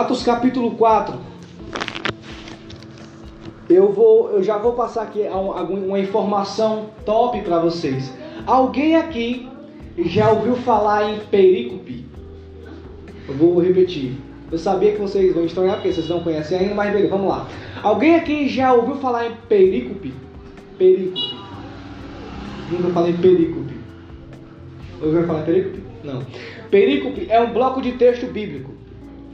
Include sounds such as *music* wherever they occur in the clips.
Atos capítulo 4. Eu, vou, eu já vou passar aqui uma informação top para vocês. Alguém aqui já ouviu falar em perícope? Eu vou repetir. Eu sabia que vocês vão estranhar porque vocês não conhecem ainda, mas beleza, vamos lá. Alguém aqui já ouviu falar em perícope? Perícope. Nunca falei perícope. Ouviu falar em perícope? Não. Perícope é um bloco de texto bíblico.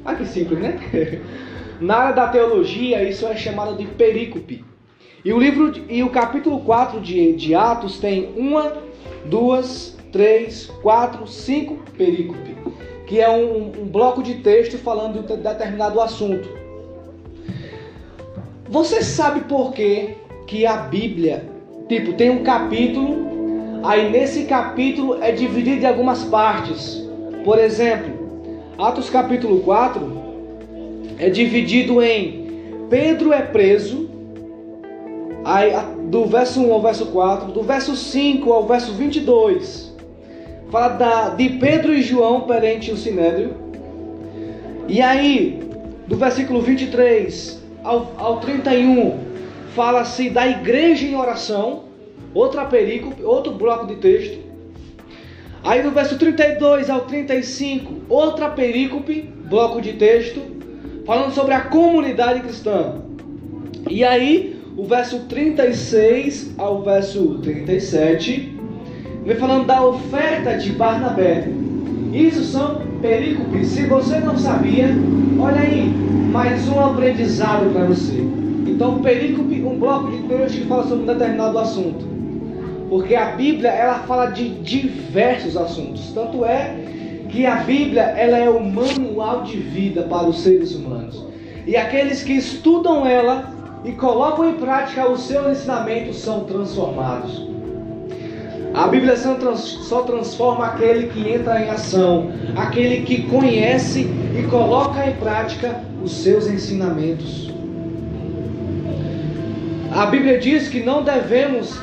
Ah, que simples, né? *laughs* Na área da teologia, isso é chamado de perícope. E o livro e o capítulo 4 de, de Atos tem uma, duas, três, quatro, cinco perícope, que é um, um bloco de texto falando de determinado assunto. Você sabe por que, que a Bíblia, tipo, tem um capítulo, aí nesse capítulo é dividido em algumas partes. Por exemplo, Atos capítulo 4 é dividido em Pedro é preso, aí, do verso 1 ao verso 4, do verso 5 ao verso 22, fala da, de Pedro e João perante o Sinédrio, e aí, do versículo 23 ao, ao 31, fala-se da igreja em oração, outra perícope, outro bloco de texto, Aí no verso 32 ao 35, outra perícope, bloco de texto, falando sobre a comunidade cristã. E aí, o verso 36 ao verso 37, vem falando da oferta de Barnabé. Isso são perícopes. Se você não sabia, olha aí, mais um aprendizado para você. Então, perícope, um bloco de texto que fala sobre um determinado assunto. Porque a Bíblia ela fala de diversos assuntos. Tanto é que a Bíblia ela é o manual de vida para os seres humanos. E aqueles que estudam ela e colocam em prática os seus ensinamentos são transformados. A Bíblia só transforma aquele que entra em ação, aquele que conhece e coloca em prática os seus ensinamentos. A Bíblia diz que não devemos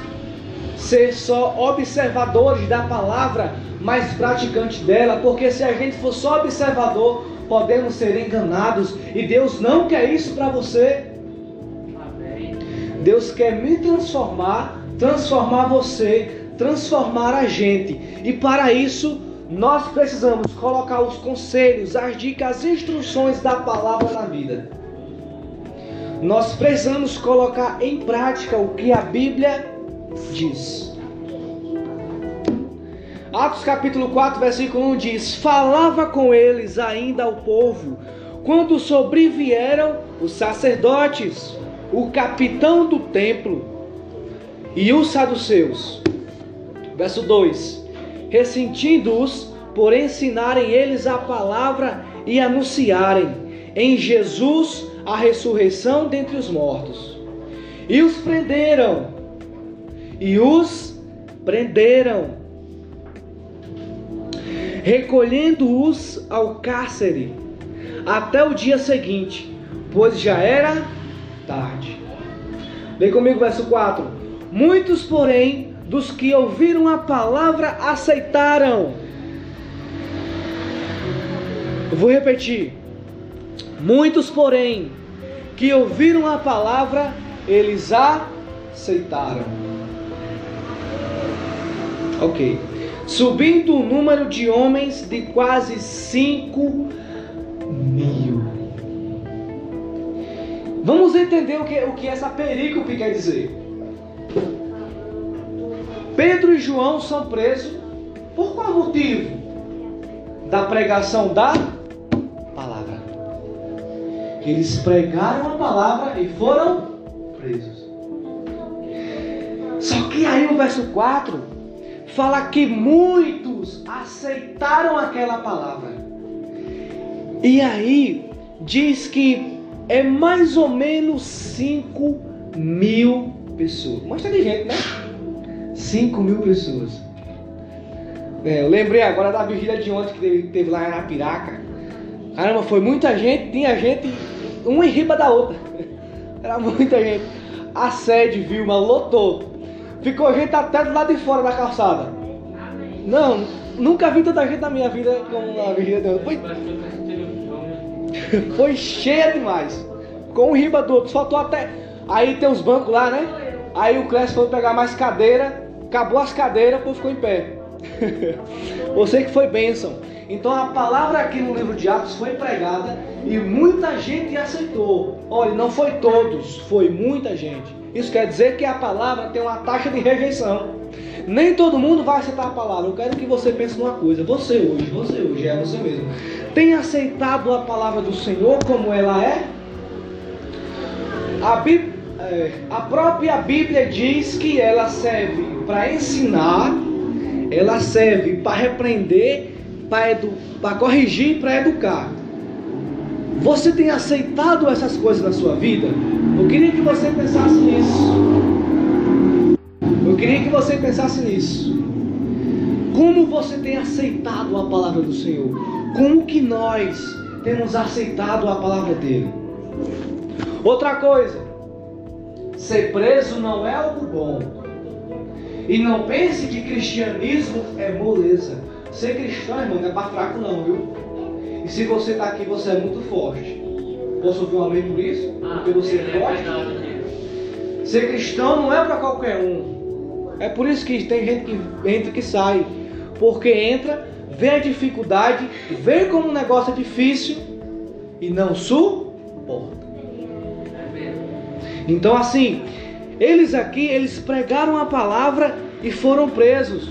ser só observadores da palavra, mas praticantes dela, porque se a gente for só observador, podemos ser enganados e Deus não quer isso para você. Deus quer me transformar, transformar você, transformar a gente. E para isso, nós precisamos colocar os conselhos, as dicas, as instruções da palavra na vida. Nós precisamos colocar em prática o que a Bíblia diz. Atos capítulo 4, versículo 1 diz: Falava com eles ainda ao povo, quando sobrevieram os sacerdotes, o capitão do templo e os saduceus. Verso 2: Ressentindo-os por ensinarem eles a palavra e anunciarem em Jesus a ressurreição dentre os mortos. E os prenderam e os prenderam, recolhendo-os ao cárcere até o dia seguinte, pois já era tarde. Vem comigo, verso 4. Muitos, porém, dos que ouviram a palavra aceitaram. Eu vou repetir. Muitos, porém, que ouviram a palavra, eles aceitaram. Ok. Subindo o número de homens de quase 5 mil. Vamos entender o que, o que essa perícope quer dizer. Pedro e João são presos por qual motivo? Da pregação da palavra. Eles pregaram a palavra e foram presos. Só que aí o verso 4 fala que muitos aceitaram aquela palavra. E aí diz que é mais ou menos 5 mil pessoas. Mostra de gente, né? 5 mil pessoas. É, eu lembrei agora da vigília de ontem que teve lá em Arapiraca. Caramba, foi muita gente, tinha gente uma em riba da outra. *laughs* Era muita gente. A sede, Vilma, lotou. Ficou gente até do lado de fora da calçada. Não, nunca vi tanta gente na minha vida como na vigília de. Foi... *laughs* Foi cheia demais. Com um riba do outro. Faltou até. Aí tem os bancos lá, né? Aí o Clécio foi pegar mais cadeira. Acabou as cadeiras, o povo ficou em pé. *laughs* Você que foi bênção. Então a palavra aqui no livro de Atos foi pregada e muita gente aceitou. Olha, não foi todos, foi muita gente. Isso quer dizer que a palavra tem uma taxa de rejeição. Nem todo mundo vai aceitar a palavra. Eu quero que você pense numa coisa. Você hoje, você hoje, é você mesmo. Tem aceitado a palavra do Senhor como ela é? A, Bíblia, é, a própria Bíblia diz que ela serve para ensinar, ela serve para repreender, para corrigir e para educar. Você tem aceitado essas coisas na sua vida? Eu queria que você pensasse nisso. Eu queria que você pensasse nisso. Como você tem aceitado a palavra do Senhor? Como que nós temos aceitado a palavra dele? Outra coisa, ser preso não é algo bom. E não pense que cristianismo é moleza. Ser cristão, irmão, não é para fraco não, viu? E se você está aqui, você é muito forte. Posso ouvir um amém por isso? Porque você é forte. Ser cristão não é para qualquer um. É por isso que tem gente que entra e que sai. Porque entra, vê a dificuldade, vê como o negócio é difícil e não suporta. Então assim, eles aqui, eles pregaram a palavra e foram presos.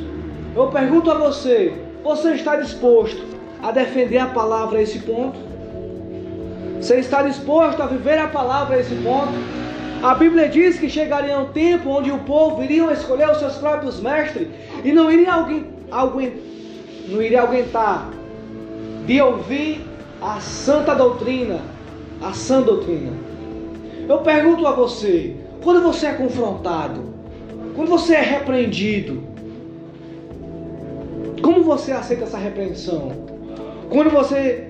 Eu pergunto a você, você está disposto a defender a palavra a esse ponto? Você está disposto a viver a palavra a esse ponto? A Bíblia diz que chegaria um tempo onde o povo iria escolher os seus próprios mestres e não iria alguém, alguém não iria aguentar de ouvir a santa doutrina, a sã doutrina. Eu pergunto a você, quando você é confrontado, quando você é repreendido, como você aceita essa repreensão? Quando você,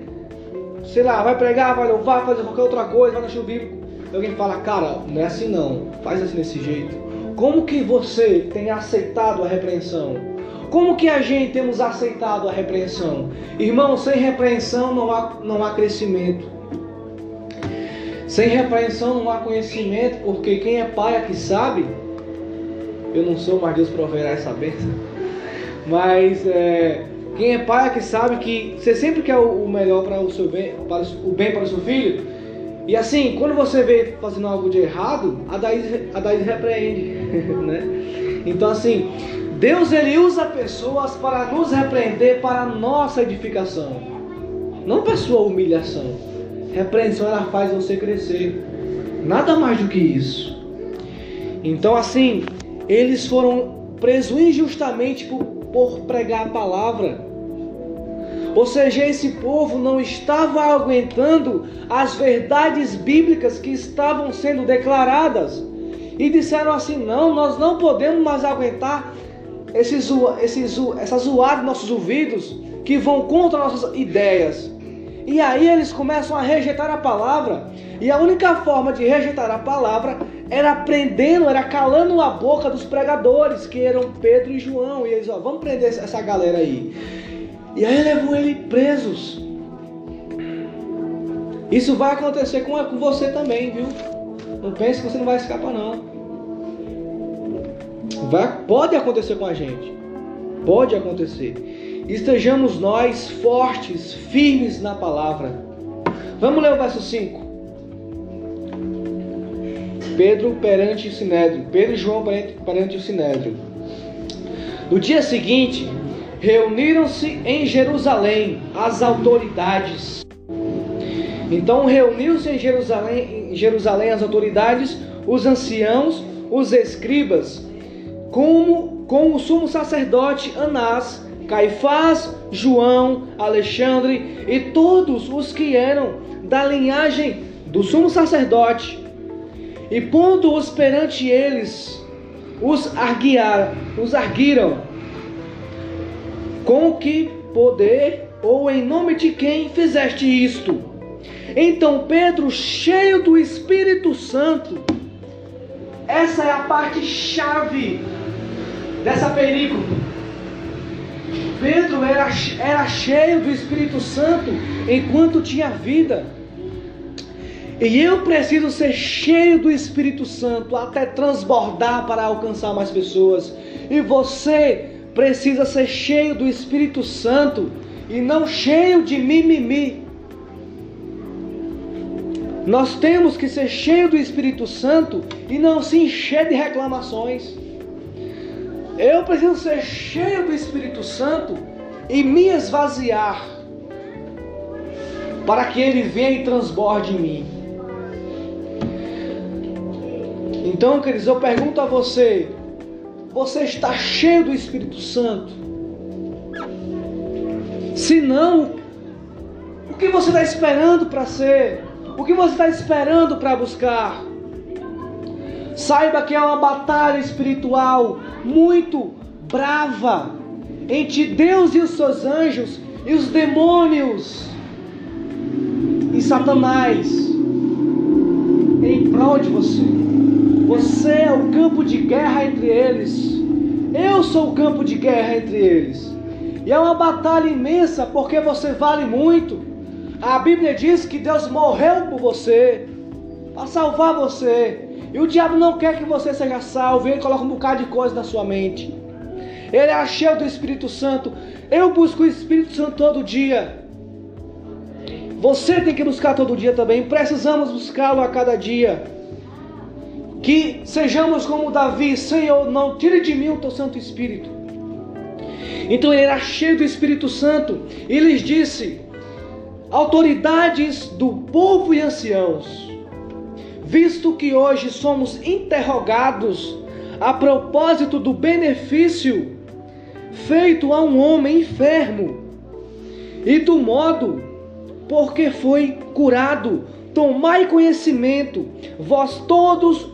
sei lá, vai pregar, vai louvar, fazer qualquer outra coisa, vai no show bíblico, alguém fala, cara, não é assim não, faz assim desse jeito. Como que você tem aceitado a repreensão? Como que a gente temos aceitado a repreensão? Irmão, sem repreensão não há, não há crescimento. Sem repreensão não há conhecimento, porque quem é pai aqui sabe. Eu não sou, mas Deus proverá essa bênção. Mas é, quem é pai aqui sabe que você sempre quer o melhor para o seu bem, para o bem para o seu filho. E assim, quando você vê fazendo algo de errado, a Daís, a Daís repreende, *laughs* né? Então assim, Deus ele usa pessoas para nos repreender para nossa edificação. Não para sua humilhação. Repreensão ela faz você crescer. Nada mais do que isso. Então assim, eles foram presos injustamente por, por pregar a palavra. Ou seja, esse povo não estava aguentando as verdades bíblicas que estavam sendo declaradas. E disseram assim: não, nós não podemos mais aguentar esse, esse, essa zoada nos nossos ouvidos que vão contra nossas ideias. E aí eles começam a rejeitar a palavra. E a única forma de rejeitar a palavra era prendendo, era calando a boca dos pregadores, que eram Pedro e João. E eles, ó, vamos prender essa galera aí. E aí levou ele presos. Isso vai acontecer com, com você também, viu? Não pense que você não vai escapar não. Vai, pode acontecer com a gente. Pode acontecer. Estejamos nós fortes, firmes na palavra. Vamos ler o verso 5. Pedro perante o Sinédrio. Pedro e João perante, perante o Sinédrio. No dia seguinte, reuniram-se em Jerusalém as autoridades. Então reuniu-se em Jerusalém, em Jerusalém as autoridades, os anciãos, os escribas, como com o sumo sacerdote Anás, Caifás, João, Alexandre e todos os que eram da linhagem do sumo sacerdote. E pondo-os perante eles, os, arguiaram, os arguiram com que poder ou em nome de quem fizeste isto? Então Pedro, cheio do Espírito Santo, essa é a parte chave dessa película. Pedro era, era cheio do Espírito Santo enquanto tinha vida. E eu preciso ser cheio do Espírito Santo até transbordar para alcançar mais pessoas. E você precisa ser cheio do Espírito Santo e não cheio de mimimi. Nós temos que ser cheio do Espírito Santo e não se encher de reclamações. Eu preciso ser cheio do Espírito Santo e me esvaziar para que ele venha e transborde em mim. Então, queridos, eu pergunto a você: você está cheio do Espírito Santo? Se não, o que você está esperando para ser? O que você está esperando para buscar? Saiba que é uma batalha espiritual muito brava entre Deus e os seus anjos e os demônios e Satanás em prol de você. Você é o campo de guerra entre eles. Eu sou o campo de guerra entre eles. E é uma batalha imensa porque você vale muito. A Bíblia diz que Deus morreu por você, para salvar você. E o diabo não quer que você seja salvo. Ele coloca um bocado de coisa na sua mente. Ele é cheio do Espírito Santo. Eu busco o Espírito Santo todo dia. Você tem que buscar todo dia também. Precisamos buscá-lo a cada dia. Que sejamos como Davi, Senhor, não tire de mim o teu Santo Espírito. Então ele era cheio do Espírito Santo e lhes disse: autoridades do povo e anciãos, visto que hoje somos interrogados a propósito do benefício feito a um homem enfermo e do modo porque foi curado, tomai conhecimento, vós todos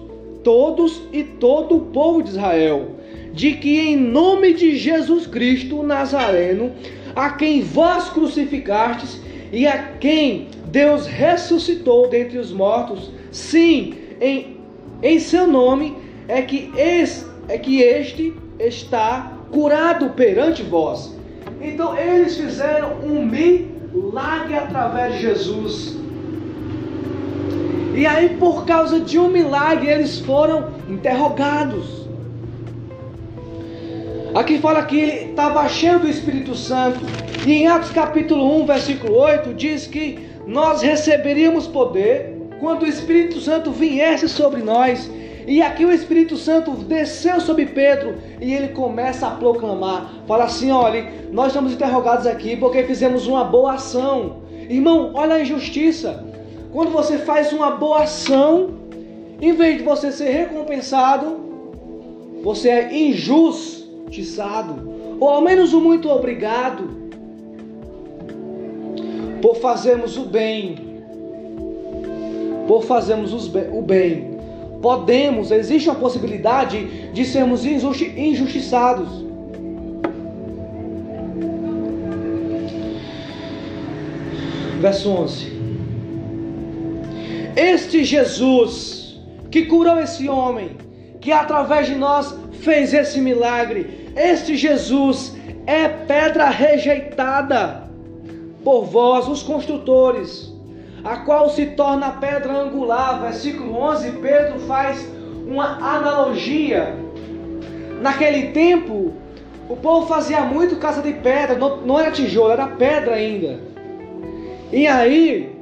todos e todo o povo de Israel, de que em nome de Jesus Cristo Nazareno, a quem vós crucificastes e a quem Deus ressuscitou dentre os mortos, sim, em, em seu nome é que, esse, é que este está curado perante vós. Então eles fizeram um milagre através de Jesus. E aí, por causa de um milagre, eles foram interrogados. Aqui fala que ele estava cheio do Espírito Santo. E em Atos capítulo 1, versículo 8, diz que nós receberíamos poder quando o Espírito Santo viesse sobre nós. E aqui o Espírito Santo desceu sobre Pedro e ele começa a proclamar. Fala assim: olha, nós estamos interrogados aqui porque fizemos uma boa ação. Irmão, olha a injustiça. Quando você faz uma boa ação, em vez de você ser recompensado, você é injustiçado, ou ao menos o muito obrigado por fazermos o bem, por fazermos o bem. Podemos, existe uma possibilidade de sermos injusti injustiçados. Verso 11. Este Jesus que curou esse homem, que através de nós fez esse milagre, este Jesus é pedra rejeitada por vós, os construtores, a qual se torna pedra angular. Versículo 11, Pedro faz uma analogia. Naquele tempo, o povo fazia muito casa de pedra, não, era tijolo, era pedra ainda. E aí,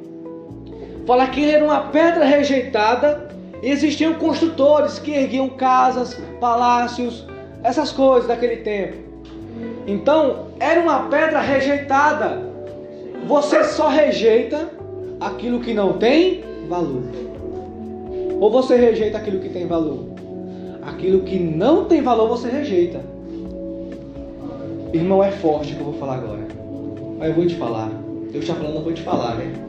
Fala que era uma pedra rejeitada e existiam construtores que erguiam casas, palácios, essas coisas daquele tempo. Então, era uma pedra rejeitada. Você só rejeita aquilo que não tem valor. Ou você rejeita aquilo que tem valor? Aquilo que não tem valor você rejeita. Irmão, é forte que eu vou falar agora. Mas eu vou te falar. Deus está falando, eu vou te falar, né?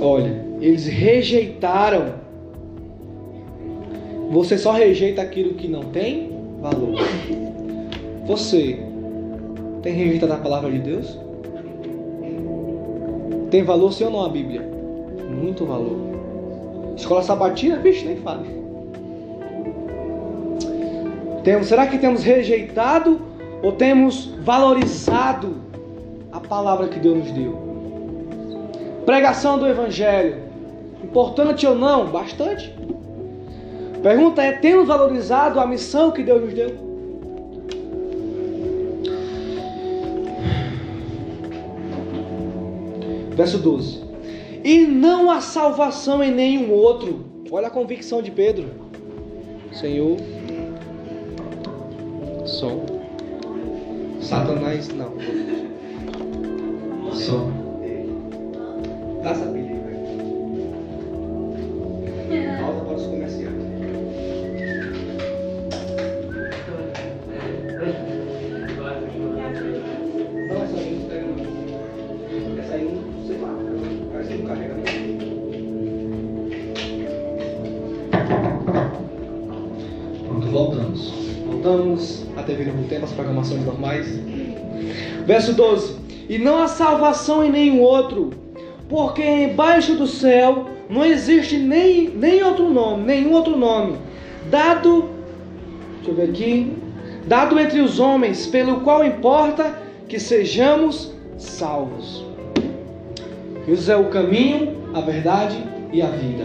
Olha, eles rejeitaram. Você só rejeita aquilo que não tem valor. Você tem rejeitado a palavra de Deus? Tem valor sim ou não a Bíblia? Muito valor. Escola sabatina, bicho, nem fale. Temos, será que temos rejeitado ou temos valorizado a palavra que Deus nos deu? Pregação do Evangelho. Importante ou não? Bastante. Pergunta é: temos valorizado a missão que Deus nos deu? Verso 12. E não há salvação em nenhum outro. Olha a convicção de Pedro. Senhor, som. Satanás, não. Som. Aí, velho. Pausa para os comerciais. Não, não não, sei lá. Parece que não carrega voltamos. Voltamos à TV Novo Tempo, as programações normais. Verso 12. E não há salvação em nenhum outro, porque embaixo do céu não existe nem, nem outro nome, nenhum outro nome, dado, deixa eu ver aqui, dado entre os homens, pelo qual importa que sejamos salvos. Jesus é o caminho, a verdade e a vida.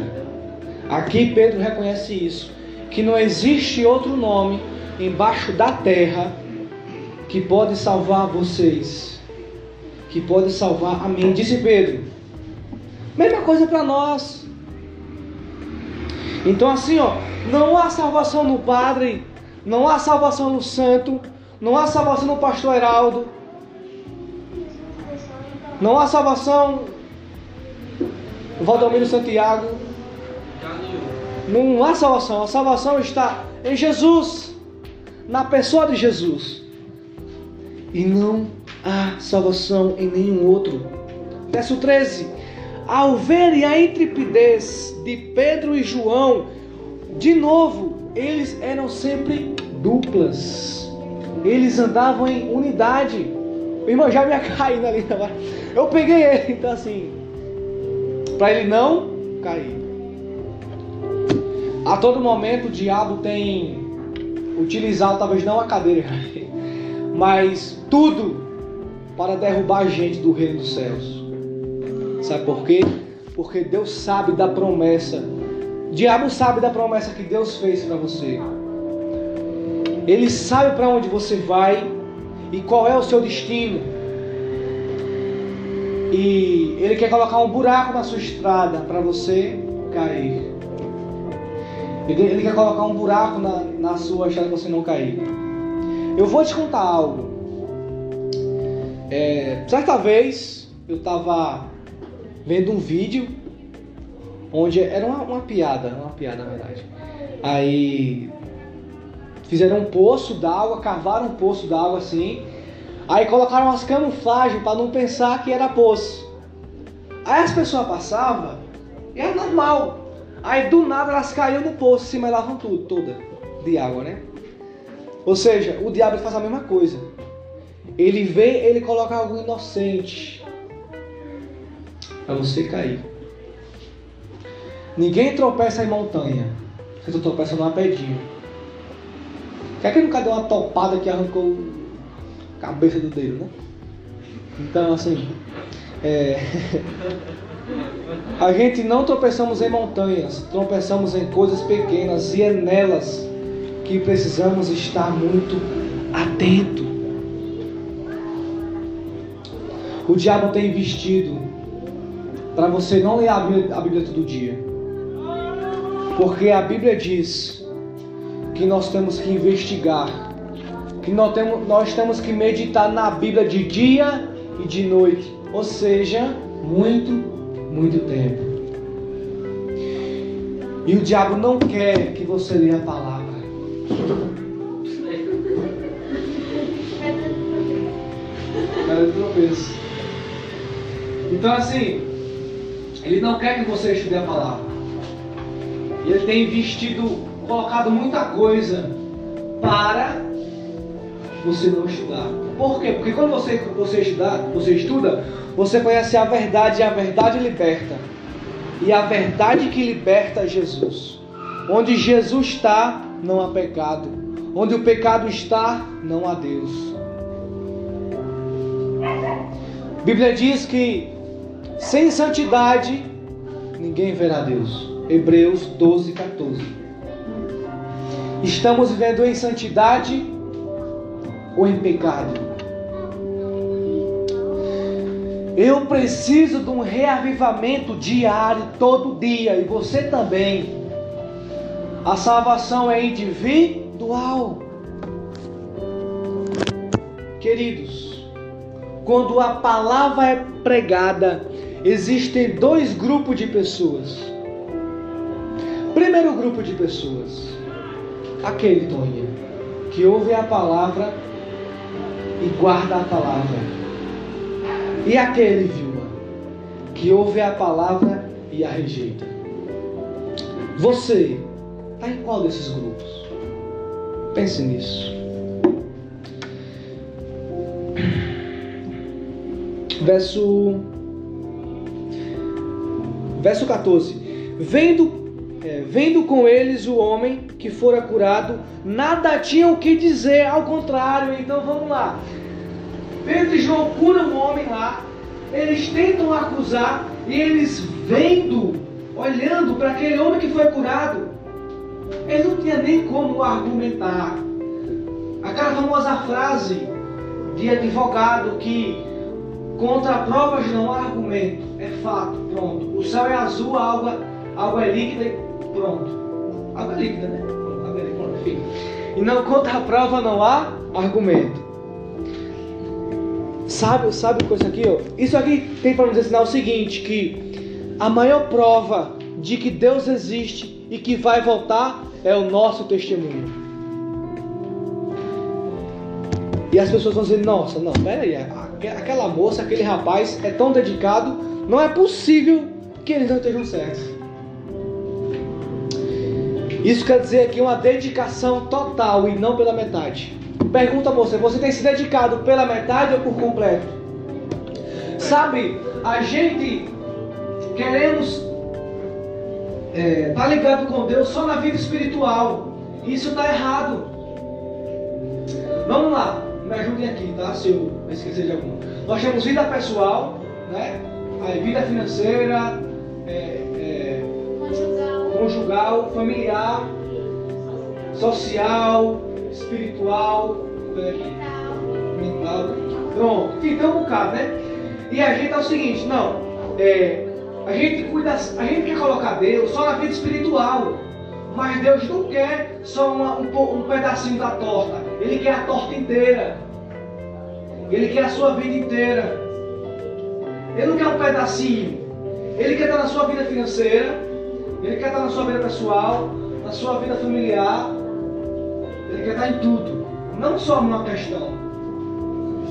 Aqui Pedro reconhece isso, que não existe outro nome embaixo da terra que pode salvar vocês, que pode salvar a mim, disse Pedro. Mesma coisa para nós. Então assim, ó, não há salvação no padre, não há salvação no santo, não há salvação no pastor Heraldo, não há salvação no Valdomiro Santiago. Não há salvação, a salvação está em Jesus, na pessoa de Jesus. E não há salvação em nenhum outro. Verso 13 ao verem a intrepidez de Pedro e João, de novo, eles eram sempre duplas. Eles andavam em unidade. O irmão já me *laughs* caindo ali agora. Eu peguei ele, então assim, para ele não cair. A todo momento o diabo tem utilizado, talvez não a cadeira, *laughs* mas tudo para derrubar a gente do reino dos céus. Sabe por quê? Porque Deus sabe da promessa. O diabo sabe da promessa que Deus fez para você. Ele sabe para onde você vai e qual é o seu destino. E ele quer colocar um buraco na sua estrada para você cair. Ele, quer colocar um buraco na, na sua estrada para você não cair. Eu vou te contar algo. É, certa vez eu estava vendo um vídeo onde era uma, uma piada, uma piada na verdade. Aí fizeram um poço d'água, cavaram um poço d'água assim, aí colocaram umas camuflagens para não pensar que era poço. Aí as pessoas passavam e era normal. Aí do nada elas caíam no poço, se melavam tudo, toda de água, né? Ou seja, o diabo faz a mesma coisa. Ele vem, ele coloca algo inocente, para você cair. Ninguém tropeça em montanha. Você só tropeça numa pedrinha. Quer que nunca deu uma topada que arrancou a cabeça do dedo, né? Então, assim, é... *laughs* a gente não tropeçamos em montanhas, tropeçamos em coisas pequenas e é nelas que precisamos estar muito atento. O diabo tem investido para você não ler a Bíblia, a Bíblia todo dia. Porque a Bíblia diz que nós temos que investigar, que nós temos, nós temos que meditar na Bíblia de dia e de noite, ou seja, muito, muito tempo. E o diabo não quer que você leia a palavra. *laughs* Então assim, ele não quer que você estude a palavra. Ele tem investido, colocado muita coisa para você não estudar. Por quê? Porque quando você, você, estudar, você estuda, você conhece a verdade e a verdade liberta. E a verdade que liberta é Jesus. Onde Jesus está, não há pecado. Onde o pecado está, não há Deus. A Bíblia diz que sem santidade ninguém verá Deus. Hebreus 12, 14. Estamos vivendo em santidade ou em pecado? Eu preciso de um reavivamento diário, todo dia, e você também. A salvação é individual. Queridos, quando a palavra é pregada, existem dois grupos de pessoas. Primeiro grupo de pessoas, aquele, Toninha, que ouve a palavra e guarda a palavra. E aquele, Vilma, que ouve a palavra e a rejeita. Você está em qual desses grupos? Pense nisso. Verso Verso 14. Vendo é, vendo com eles o homem que fora curado, nada tinham que dizer, ao contrário. Então vamos lá. Pedro e João curam um homem lá, eles tentam acusar, e eles vendo, olhando para aquele homem que foi curado, ele não tinha nem como argumentar. Aquela famosa frase de advogado que contra provas não há argumento, é fato, pronto. O céu é azul, a água, a água é líquida e pronto. Água é líquida, né? Água é líquida, enfim. E não contra a prova não há argumento. Sabe, sabe com isso aqui? Ó? Isso aqui tem para nos ensinar o seguinte: que a maior prova de que Deus existe e que vai voltar é o nosso testemunho. E as pessoas vão dizer: Nossa, não, peraí, aquela moça, aquele rapaz é tão dedicado, não é possível que eles não estejam certos. Isso quer dizer aqui uma dedicação total e não pela metade. Pergunta a você: você tem se dedicado pela metade ou por completo? Sabe, a gente queremos é, tá ligado com Deus só na vida espiritual. Isso está errado. Vamos lá, me ajudem aqui, tá? Se eu esquecer de algum. Nós temos vida pessoal, né? Aí, vida financeira, é, é, conjugal. conjugal, familiar, social, espiritual, mental. Pronto, então um bocado, né? E a gente é o seguinte, não, é, a gente cuida, a gente quer colocar Deus só na vida espiritual. Mas Deus não quer só uma, um, um pedacinho da torta. Ele quer a torta inteira. Ele quer a sua vida inteira. Ele não quer um pedacinho. Ele quer estar na sua vida financeira. Ele quer estar na sua vida pessoal. Na sua vida familiar. Ele quer estar em tudo. Não só numa questão.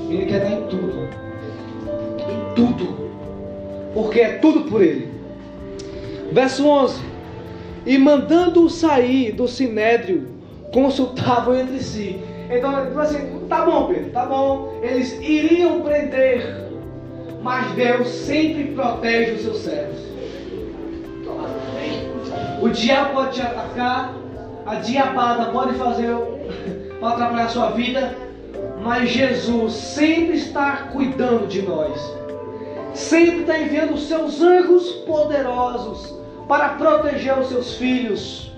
Ele quer dar em tudo. Em tudo. Porque é tudo por Ele. Verso 11. E mandando sair do sinédrio, consultavam entre si. Então, tipo assim, tá bom, Pedro, tá bom. Eles iriam prender, mas Deus sempre protege os seus servos. O diabo pode te atacar, a diabada pode fazer *laughs* para atrapalhar a sua vida, mas Jesus sempre está cuidando de nós. Sempre está enviando os seus anjos poderosos para proteger os seus filhos.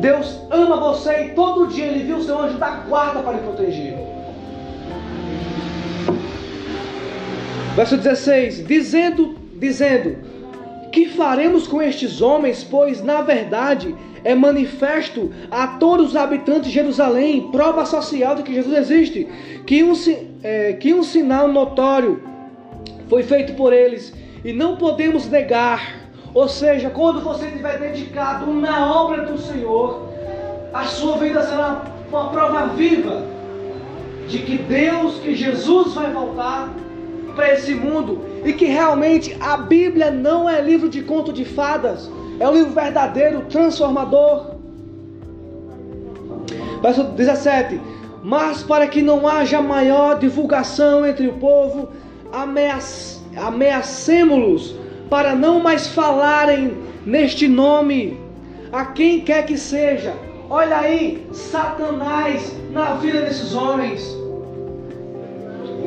Deus ama você e todo dia Ele viu o seu anjo da guarda para lhe proteger. Verso 16: Dizendo, dizendo, que faremos com estes homens? Pois na verdade é manifesto a todos os habitantes de Jerusalém, prova social de que Jesus existe, que um, é, que um sinal notório foi feito por eles e não podemos negar. Ou seja, quando você estiver dedicado na obra do Senhor, a sua vida será uma prova viva de que Deus, que Jesus vai voltar para esse mundo e que realmente a Bíblia não é livro de conto de fadas é um livro verdadeiro, transformador. Verso 17: Mas para que não haja maior divulgação entre o povo, ameacemos-los para não mais falarem neste nome a quem quer que seja. Olha aí, Satanás na vida desses homens,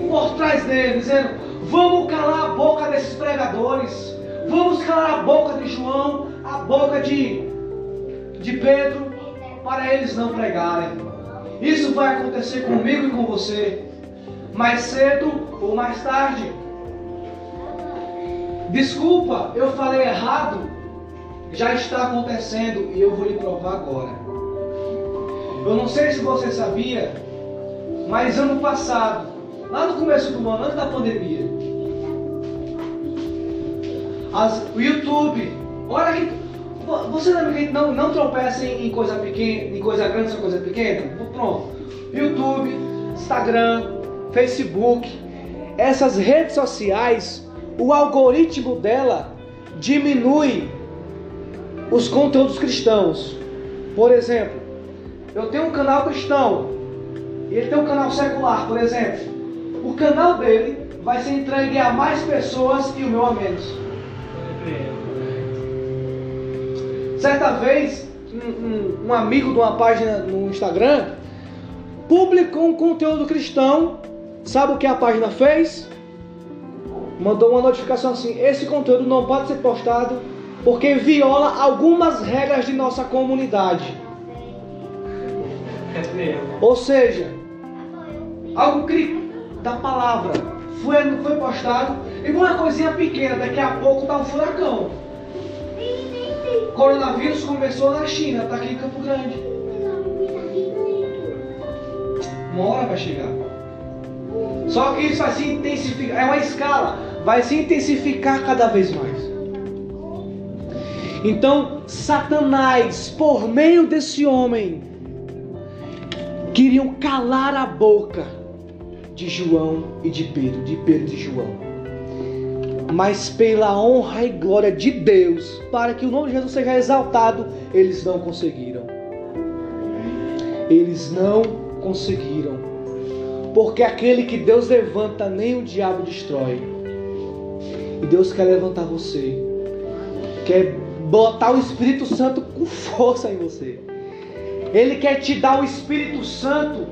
por trás deles, dizendo: Vamos calar a boca desses pregadores. vamos calar a boca de João, a boca de, de Pedro, para eles não pregarem. Isso vai acontecer comigo e com você, mais cedo ou mais tarde. Desculpa, eu falei errado. Já está acontecendo e eu vou lhe provar agora. Eu não sei se você sabia, mas ano passado, lá no começo do ano, antes da pandemia, as, o YouTube, olha que. Você lembra que não, não tropeça em, em coisa pequena, em coisa grande, só coisa pequena? Pronto. YouTube, Instagram, Facebook, essas redes sociais, o algoritmo dela diminui os conteúdos cristãos. Por exemplo, eu tenho um canal cristão e ele tem um canal secular, por exemplo. O canal dele vai ser entregue a mais pessoas e o meu a menos. Certa vez, um, um, um amigo de uma página no Instagram publicou um conteúdo cristão. Sabe o que a página fez? Mandou uma notificação assim: esse conteúdo não pode ser postado porque viola algumas regras de nossa comunidade. Ou seja, algo da palavra foi, foi postado e uma coisinha pequena, daqui a pouco tá um furacão. Coronavírus começou na China, tá aqui em Campo Grande. Uma hora vai chegar. Só que isso vai se intensificar, é uma escala, vai se intensificar cada vez mais. Então, Satanás, por meio desse homem, queriam calar a boca de João e de Pedro, de Pedro e de João mas pela honra e glória de Deus, para que o nome de Jesus seja exaltado, eles não conseguiram. Eles não conseguiram. Porque aquele que Deus levanta, nem o diabo destrói. E Deus quer levantar você. Quer botar o Espírito Santo com força em você. Ele quer te dar o Espírito Santo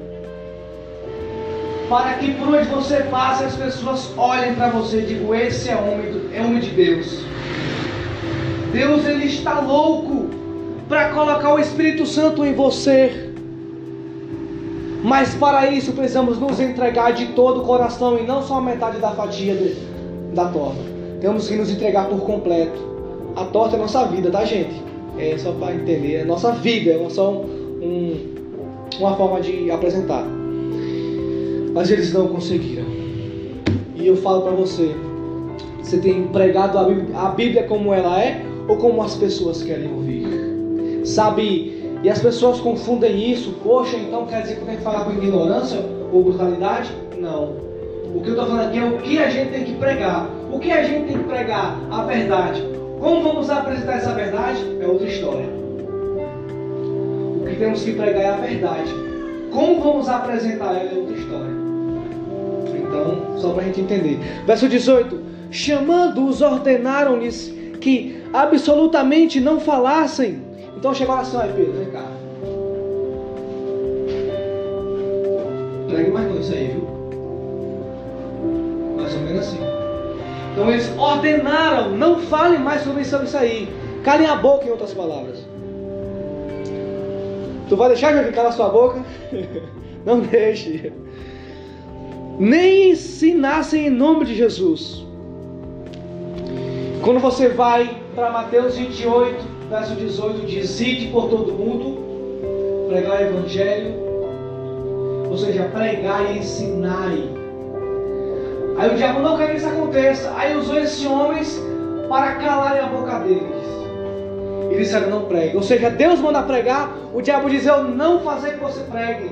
para que por onde você passe as pessoas olhem para você e digam: esse é homem, é homem de Deus. Deus ele está louco para colocar o Espírito Santo em você. Mas para isso precisamos nos entregar de todo o coração e não só a metade da fatia da torta. Temos que nos entregar por completo. A torta é nossa vida, tá, gente? É só para entender, é nossa vida, é só um, um, uma forma de apresentar mas eles não conseguiram. E eu falo para você, você tem pregado a Bíblia, a Bíblia como ela é ou como as pessoas querem ouvir? Sabe? E as pessoas confundem isso. Poxa, então quer dizer que tem que falar com ignorância ou brutalidade? Não. O que eu estou falando aqui é o que a gente tem que pregar. O que a gente tem que pregar? A verdade. Como vamos apresentar essa verdade? É outra história. O que temos que pregar é a verdade. Como vamos apresentar ela é outra história. Então, só para a gente entender. Verso 18: Chamando-os, ordenaram-lhes que absolutamente não falassem. Então chegaram assim: olha, Pedro, vem cá. Pregue mais não isso aí, viu? Mais ou menos assim. Então eles ordenaram: não falem mais sobre isso aí. Calem a boca, em outras palavras. Tu vai deixar de calar sua boca? *laughs* não deixe nem ensinassem em nome de Jesus. Quando você vai para Mateus 28, verso 18, diz: Ide por todo mundo, pregar o Evangelho, ou seja, pregar e ensinar. Aí o diabo não quer que isso aconteça, aí usou esses homens para calarem a boca deles. E disseram: Não pregue. Ou seja, Deus manda pregar, o diabo diz: Eu não fazer que você pregue.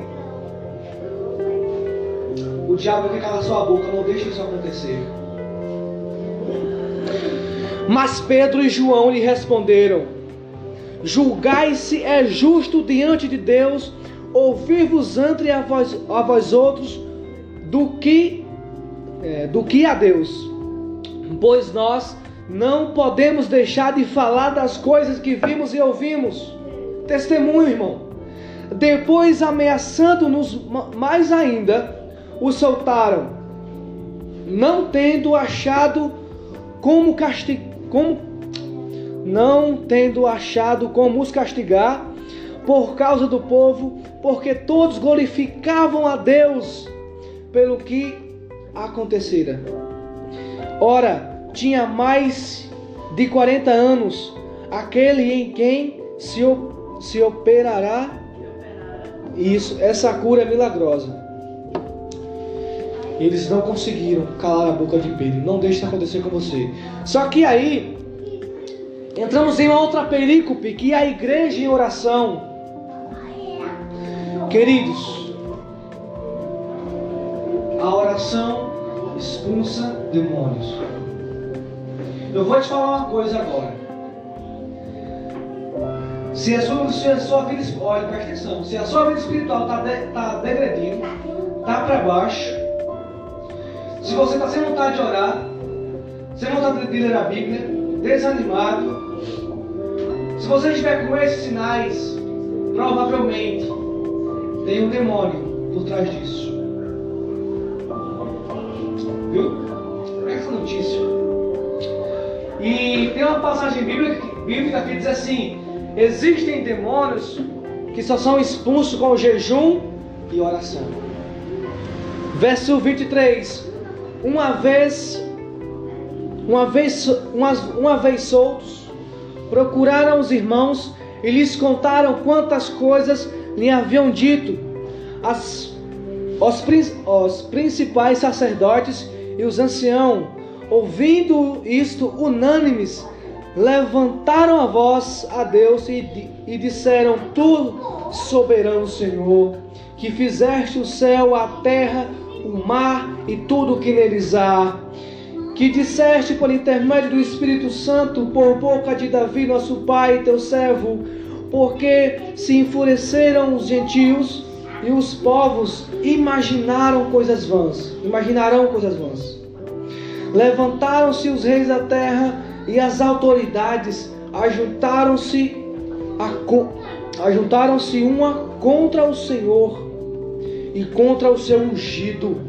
O diabo quer calar sua boca, não deixe isso acontecer. Mas Pedro e João lhe responderam: Julgai-se é justo diante de Deus ouvir-vos entre a vós, a vós outros do que é, do que a Deus, pois nós não podemos deixar de falar das coisas que vimos e ouvimos. Testemunho, irmão. Depois ameaçando-nos mais ainda, o soltaram, não tendo achado como como não tendo achado como os castigar por causa do povo, porque todos glorificavam a Deus pelo que acontecera. Ora, tinha mais de 40 anos aquele em quem se, se operará isso, essa cura é milagrosa. Eles não conseguiram calar a boca de Pedro. Não deixe isso acontecer com você. Só que aí entramos em uma outra perícope, que é a igreja em oração. Queridos, a oração expulsa demônios. Eu vou te falar uma coisa agora. Se a sua, se a sua vida, presta atenção, se a sua vida espiritual está de, tá degredindo, está para baixo, se você está sem vontade de orar, sem vontade de ler a Bíblia, desanimado, se você estiver com esses sinais, provavelmente tem um demônio por trás disso. Viu? Essa notícia. E tem uma passagem bíblica, bíblica que diz assim: existem demônios que só são expulsos com jejum e oração. Verso 23 uma vez, uma vez, uma, uma vez soltos, procuraram os irmãos e lhes contaram quantas coisas lhe haviam dito. As, os, os principais sacerdotes e os anciãos, ouvindo isto, unânimes, levantaram a voz a Deus e, e disseram: Tu, soberano Senhor, que fizeste o céu, a terra, o mar e tudo o que neles há. Que disseste por intermédio do Espírito Santo, por boca de Davi, nosso pai, teu servo, porque se enfureceram os gentios e os povos imaginaram coisas vãs, imaginarão coisas vãs. Levantaram-se os reis da terra e as autoridades ajuntaram-se ajuntaram-se uma contra o Senhor e contra o seu ungido.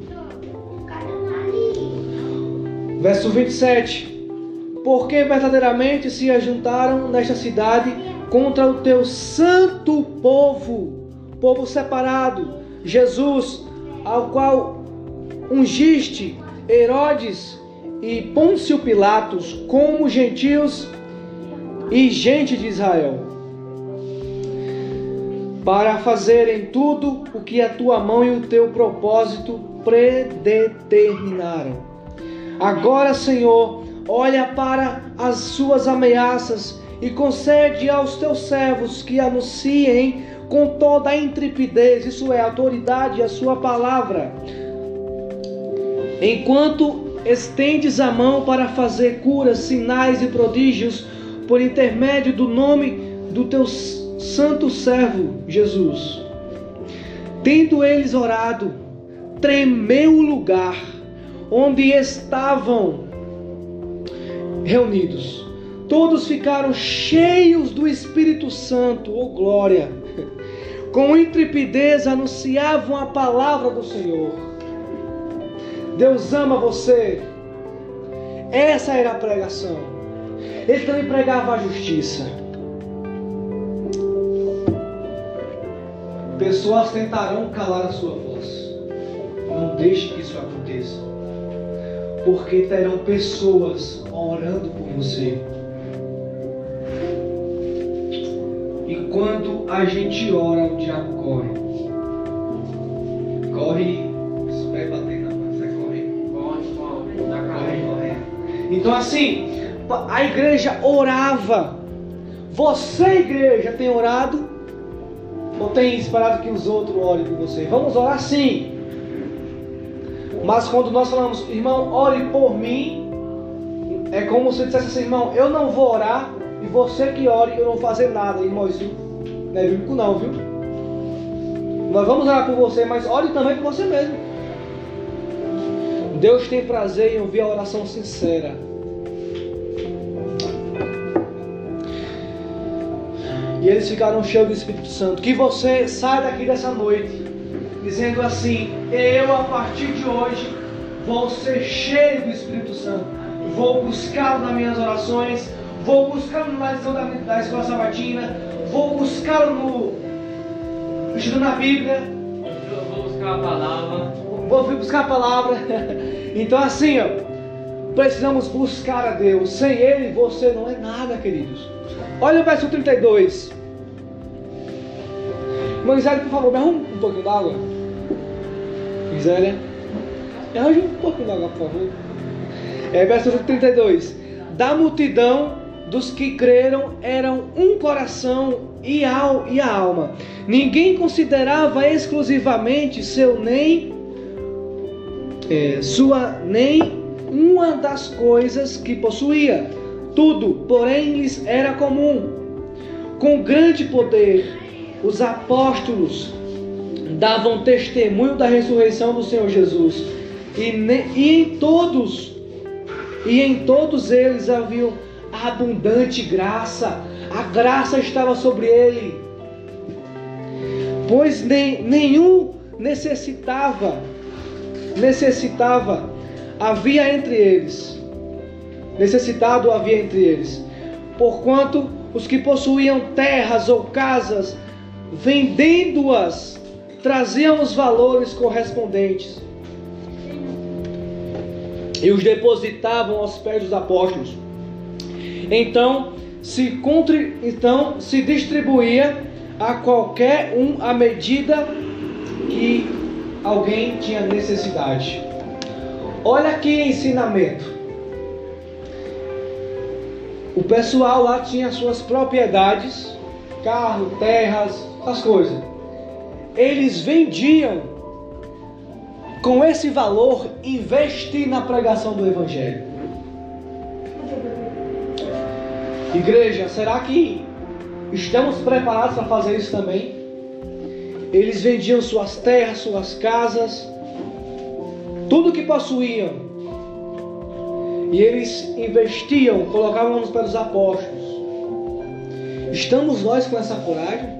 Verso 27. Porque verdadeiramente se ajuntaram nesta cidade contra o teu santo povo, povo separado, Jesus, ao qual ungiste Herodes e Pôncio Pilatos como gentios e gente de Israel para fazerem tudo o que a tua mão e o teu propósito predeterminaram. Agora, Senhor, olha para as suas ameaças e concede aos teus servos que anunciem com toda a intrepidez, isso é, autoridade, a sua palavra, enquanto estendes a mão para fazer curas, sinais e prodígios por intermédio do nome do teu santo servo Jesus. Tendo eles orado, tremeu o lugar onde estavam reunidos. Todos ficaram cheios do Espírito Santo, oh glória! Com intrepidez anunciavam a palavra do Senhor. Deus ama você. Essa era a pregação. Ele também pregava a justiça. Pessoas tentarão calar a sua voz. Não deixe que isso aconteça. Porque terão pessoas orando por você. E quando a gente ora, o diabo corre. Corre. Espera bater na mão. Sai correndo. Corre, corre. Corre, Então assim, a igreja orava. Você, igreja, tem orado? Ou tem esperado que os outros orem por você? Vamos orar sim. Mas quando nós falamos, irmão, ore por mim, é como se dissesse assim, irmão, eu não vou orar e você que ore, eu não vou fazer nada, irmão. Isso não é bíblico não, viu? Nós vamos orar por você, mas ore também por você mesmo. Deus tem prazer em ouvir a oração sincera. E eles ficaram cheios do Espírito Santo. Que você saia daqui dessa noite dizendo assim: Eu a partir de hoje vou ser cheio do Espírito Santo. vou buscá-lo nas minhas orações, vou buscá-lo na lição da, da escola sabatina, vou buscá-lo no estudando a Bíblia. Vou buscar a palavra. Vou buscar a palavra. *laughs* Então assim, ó, precisamos buscar a Deus. Sem Ele você não é nada, queridos. Olha o verso 32. Irmã Gisélia, por favor, me arrume um pouquinho d'água. Gisélia, me arranje um pouquinho d'água, por favor. É, verso 32. Da multidão dos que creram eram um coração e, e a alma. Ninguém considerava exclusivamente seu nem é, sua nem uma das coisas que possuía. Tudo, porém, lhes era comum. Com grande poder, os apóstolos davam testemunho da ressurreição do Senhor Jesus. E, e em todos, e em todos eles abundante graça. A graça estava sobre ele. Pois nem, nenhum necessitava, necessitava, havia entre eles. Necessitado havia entre eles. Porquanto os que possuíam terras ou casas, vendendo-as, traziam os valores correspondentes e os depositavam aos pés dos apóstolos. Então se, contri... então, se distribuía a qualquer um à medida que alguém tinha necessidade. Olha que ensinamento. O pessoal lá tinha suas propriedades, carro, terras, essas coisas. Eles vendiam com esse valor investir na pregação do evangelho. Igreja, será que estamos preparados para fazer isso também? Eles vendiam suas terras, suas casas, tudo que possuíam. E eles investiam, colocavam nos pés dos apóstolos. Estamos nós com essa coragem?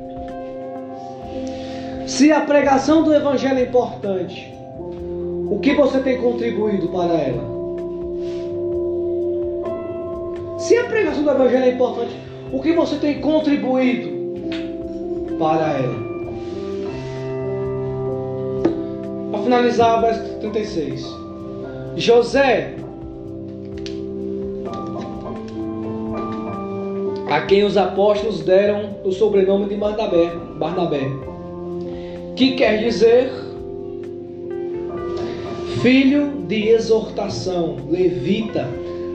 Se a pregação do Evangelho é importante, o que você tem contribuído para ela? Se a pregação do Evangelho é importante, o que você tem contribuído para ela? Para finalizar, verso 36. José, a quem os apóstolos deram o sobrenome de Barnabé, Barnabé, que quer dizer filho de exortação, levita,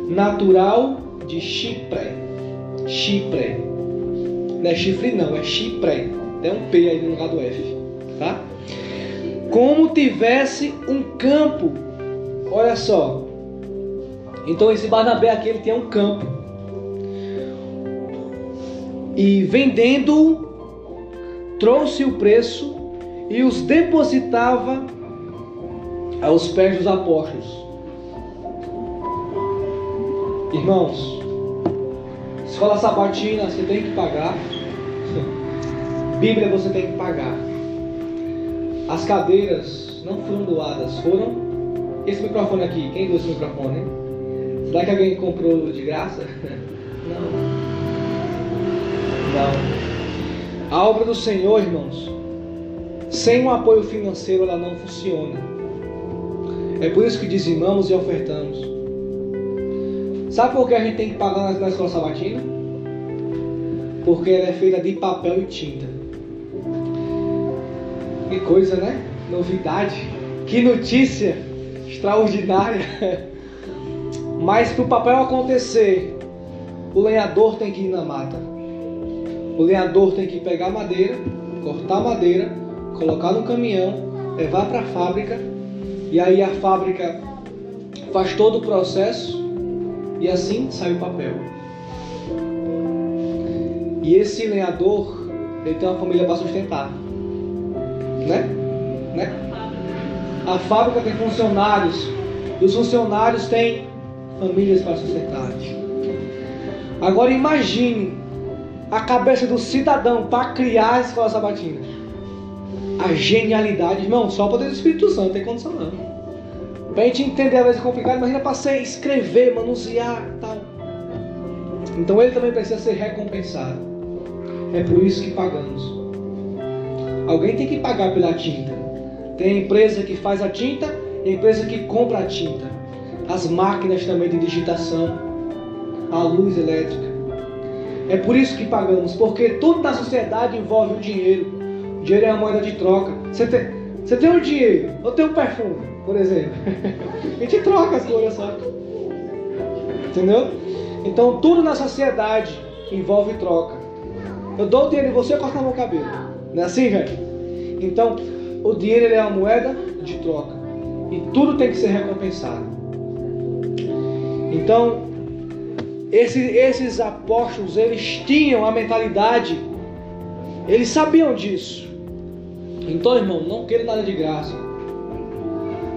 natural de Chipre. Chipre. Não é chifre não, é Chipre. Tem um P aí no lugar do F. Tá? Como tivesse um campo. Olha só. Então esse Barnabé aqui ele tinha um campo. E vendendo, trouxe o preço e os depositava aos pés dos apóstolos. Irmãos, escola sabatina você tem que pagar. Bíblia você tem que pagar. As cadeiras não foram doadas, foram. Esse microfone aqui, quem deu esse microfone? Será que alguém comprou de graça? *laughs* Não. Não. A obra do Senhor, irmãos, sem um apoio financeiro ela não funciona. É por isso que dizimamos e ofertamos. Sabe por que a gente tem que pagar na escola sabatina? Porque ela é feita de papel e tinta. Que coisa, né? Novidade. Que notícia extraordinária. *laughs* Mas para o papel acontecer, o lenhador tem que ir na mata. O lenhador tem que pegar madeira, cortar madeira, colocar no caminhão, levar para a fábrica. E aí a fábrica faz todo o processo e assim sai o papel. E esse lenhador, ele tem uma família para sustentar. Né? né? A fábrica tem funcionários. E os funcionários têm famílias para sustentar. Agora imagine a cabeça do cidadão para criar a escola sabatina. A genialidade, irmão, só o poder do Espírito Santo tem condição não. Pra gente entender às vezes é complicado, imagina para você escrever, manusear tal. Então ele também precisa ser recompensado. É por isso que pagamos. Alguém tem que pagar pela tinta. Tem a empresa que faz a tinta e a empresa que compra a tinta. As máquinas também de digitação, a luz elétrica. É por isso que pagamos, porque tudo na sociedade envolve o dinheiro. O dinheiro é a moeda de troca. Você tem, você tem o um dinheiro, ou tem um perfume, por exemplo. *laughs* a gente troca as coisas, sabe? Entendeu? Então tudo na sociedade envolve troca. Eu dou o dinheiro e você corta meu cabelo. Não é assim, velho? Então, o dinheiro é uma moeda de troca. E tudo tem que ser recompensado. Então, esse, esses apóstolos, eles tinham a mentalidade, eles sabiam disso. Então, irmão, não queira nada de graça.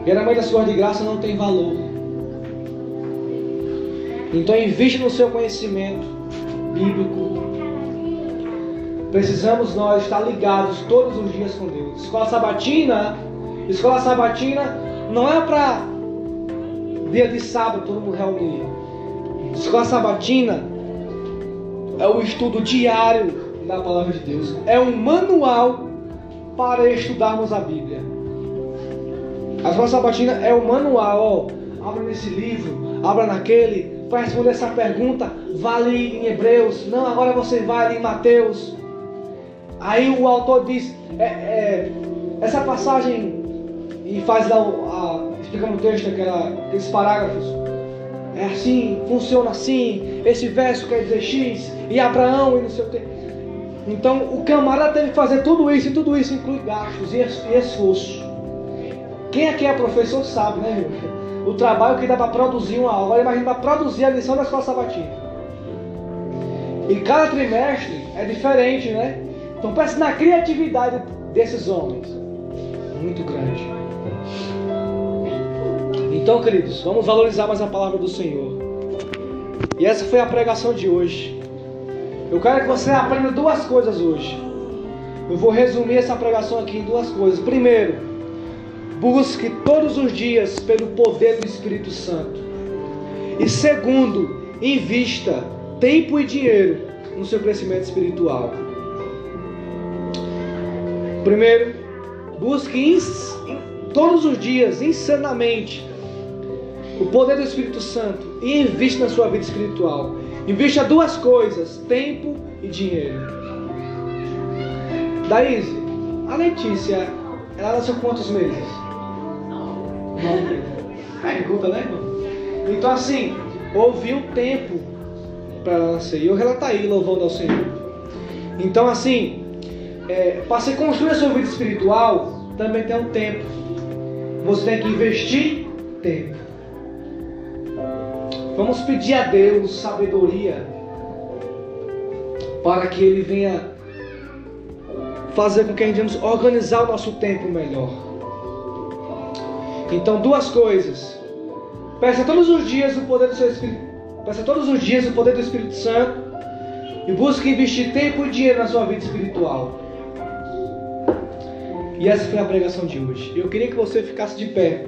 Geralmente as coisas de graça não têm valor. Então, investe no seu conhecimento bíblico. Precisamos nós estar ligados todos os dias com Deus. Escola sabatina, escola sabatina não é para dia de sábado todo mundo reunir. Escola sabatina é o estudo diário da palavra de Deus. É um manual para estudarmos a Bíblia. A escola sabatina é o manual, ó, abra nesse livro, abra naquele, para responder essa pergunta, vale em Hebreus, não, agora você vai em Mateus. Aí o autor diz, é, é, essa passagem e faz lá a, explicando o texto, aquela, aqueles parágrafos. É assim, funciona assim, esse verso quer dizer X, e Abraão e não sei o que. Então o camarada teve que fazer tudo isso, e tudo isso inclui gastos e esforço. Quem aqui é professor sabe, né, irmão? O trabalho que dá para produzir uma aula, imagina para produzir a lição da escola sabatina. E cada trimestre é diferente, né? Então pense na criatividade desses homens. Muito grande. Então, queridos, vamos valorizar mais a palavra do Senhor. E essa foi a pregação de hoje. Eu quero que você aprenda duas coisas hoje. Eu vou resumir essa pregação aqui em duas coisas. Primeiro, busque todos os dias pelo poder do Espírito Santo. E segundo, invista tempo e dinheiro no seu crescimento espiritual. Primeiro, busque todos os dias, insanamente, o poder do Espírito Santo e investe na sua vida espiritual. Investe duas coisas: tempo e dinheiro. Daíse, a Letícia, ela nasceu quantos meses? Pergunta, né, irmão? Então, assim, houve um tempo para ela nascer. E eu aí, louvando ao Senhor. Então, assim, é, para você construir a sua vida espiritual, também tem um tempo. Você tem que investir tempo. Vamos pedir a Deus sabedoria para que Ele venha fazer com que a gente organizar o nosso tempo melhor. Então, duas coisas. Peça todos os dias o poder do seu Espírito. Peça todos os dias o poder do Espírito Santo. E busque investir tempo e dinheiro na sua vida espiritual. E essa foi a pregação de hoje. Eu queria que você ficasse de pé.